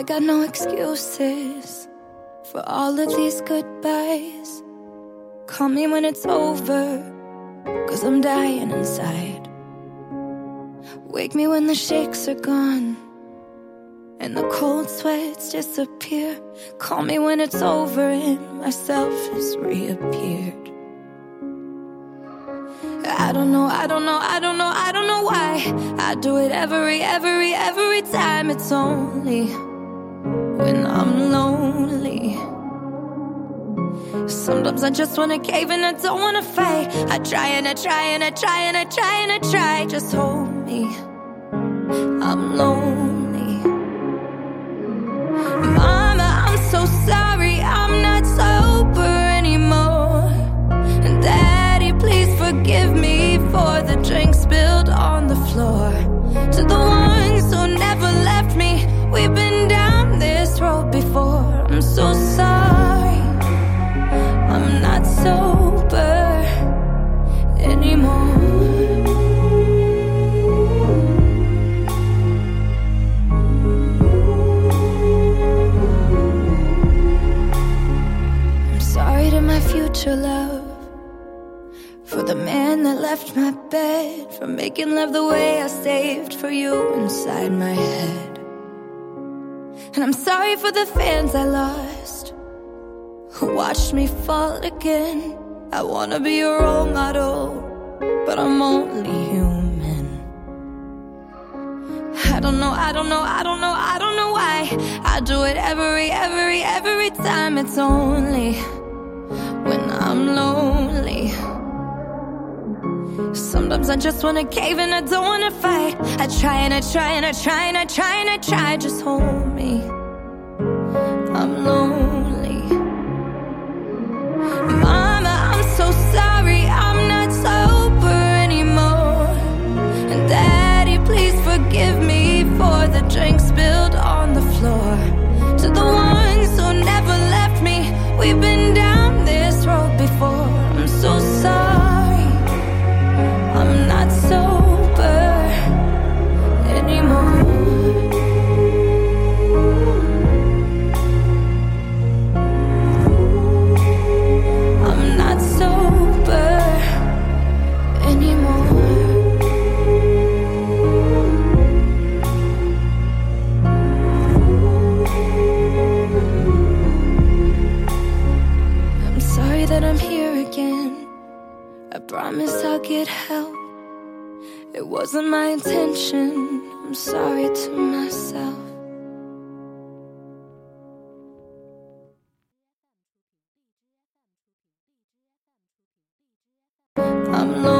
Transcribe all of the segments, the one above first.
I got no excuses for all of these goodbyes. Call me when it's over, cause I'm dying inside. Wake me when the shakes are gone and the cold sweats disappear. Call me when it's over and myself has reappeared. I don't know, I don't know, I don't know, I don't know why. I do it every, every, every time. It's only when I'm lonely. Sometimes I just wanna cave and I don't wanna fight. I try and I try and I try and I try and I try. Just hold me. I'm lonely. Mama, I'm so sorry. I'm not sober anymore. Daddy, please forgive me for the drink spilled on the floor. Love the way I saved for you inside my head. And I'm sorry for the fans I lost. Who watched me fall again. I wanna be your role model. But I'm only human. I don't know, I don't know, I don't know, I don't know why. I do it every, every, every time. It's only when I'm lonely. Sometimes I just wanna cave and I don't wanna fight. I try and I try and I try and I try and I try. Just hold me. I'm lonely.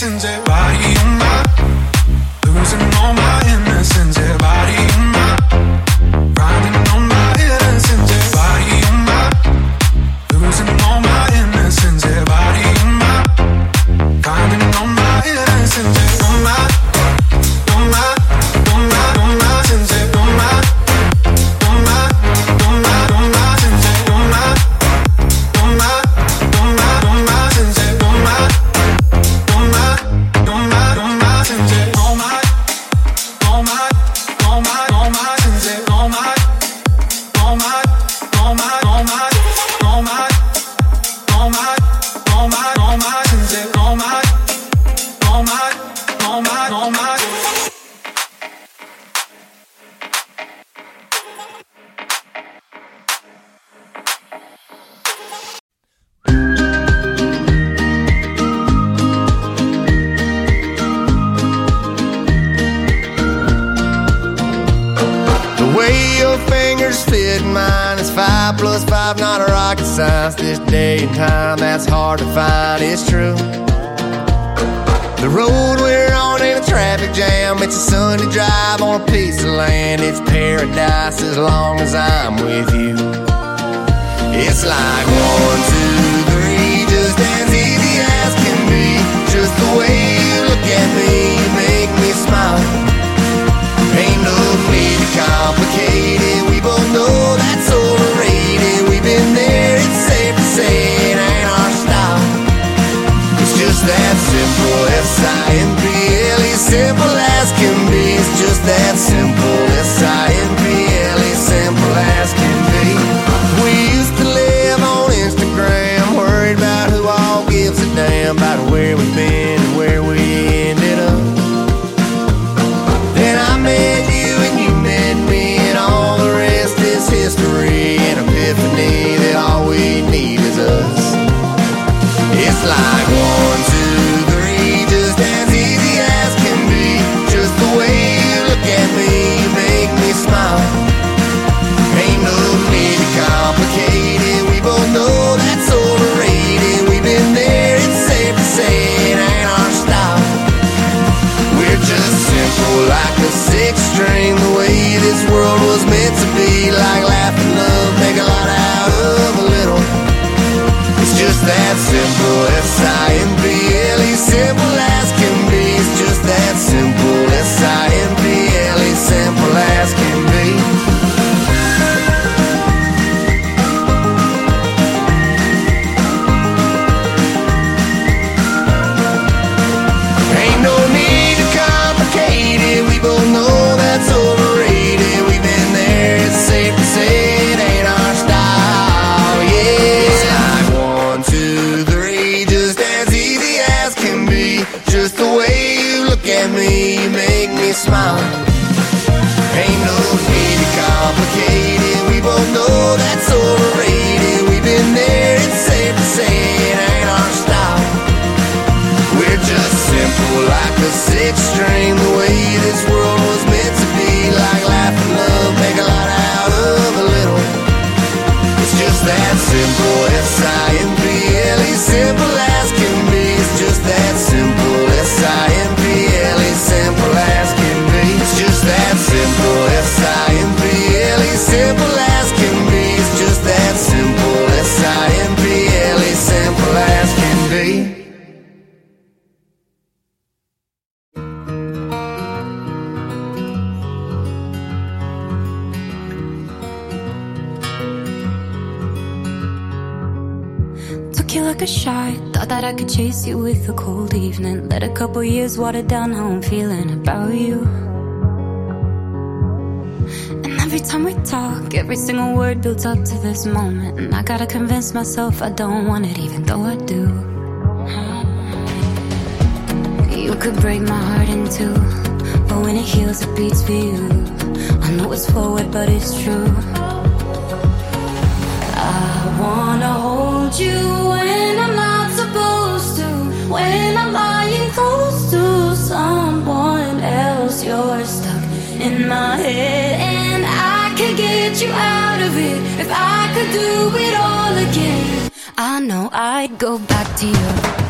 같은 제 바이옴 fit mine is five plus five, not a rocket science. This day and time, that's hard to find. It's true. The road we're on ain't a traffic jam. It's a Sunday drive on a piece of land. It's paradise as long as I'm with you. It's like one, two, three, just as easy as can be. Just the way you look at me, you make me smile. Ain't no need to complicate simple as I am. Just the way you look at me, you make me smile. Ain't no need to complicate it. We both know that's overrated. We've been there, it's safe to say it ain't our style. We're just simple like a six string, the way chase you with a cold evening. Let a couple years water down how I'm feeling about you. And every time we talk, every single word builds up to this moment. And I gotta convince myself I don't want it, even though I do. You could break my heart in two, but when it heals, it beats for you. I know it's forward, but it's true. I wanna hold you When I'm lying close to someone else, you're stuck in my head, and I could get you out of it if I could do it all again. I know I'd go back to you.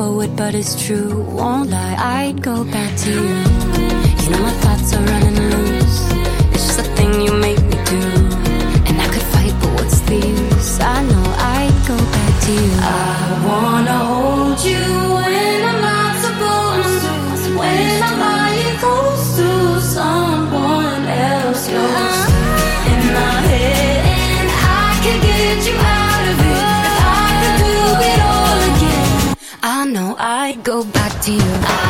Forward, but it's true. Won't lie, I'd go back to you. You know my thoughts are running loose. It's just a thing you make me do, and I could fight, but what's the use? I know I'd go back to you. I wanna hold you you.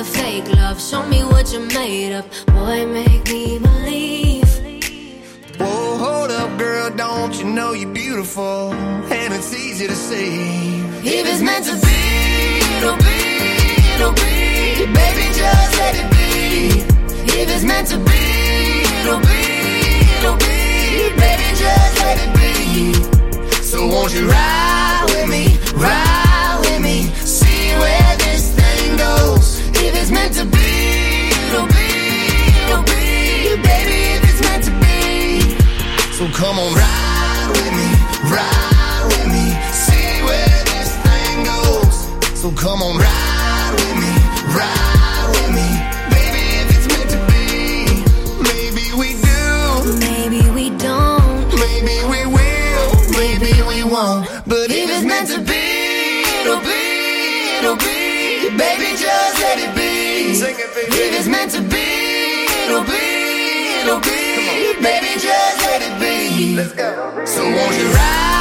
the fake love. Show me what you're made up. Boy, make me believe. Whoa, hold up, girl, don't you know you're beautiful? And it's easy to see. If it's meant to be, it'll be, it'll be. Baby, just let it be. If it's meant to be, it'll be, it'll be. Baby, just let it be. So won't you ride with me, ride with me, see where this thing goes. If it's meant to be, it'll be, it'll be. Baby, if it's meant to be. So come on, ride with me, ride with me, see where this thing goes. So come on, ride it'll be. Baby, just let it be. Let's go. So won't you ride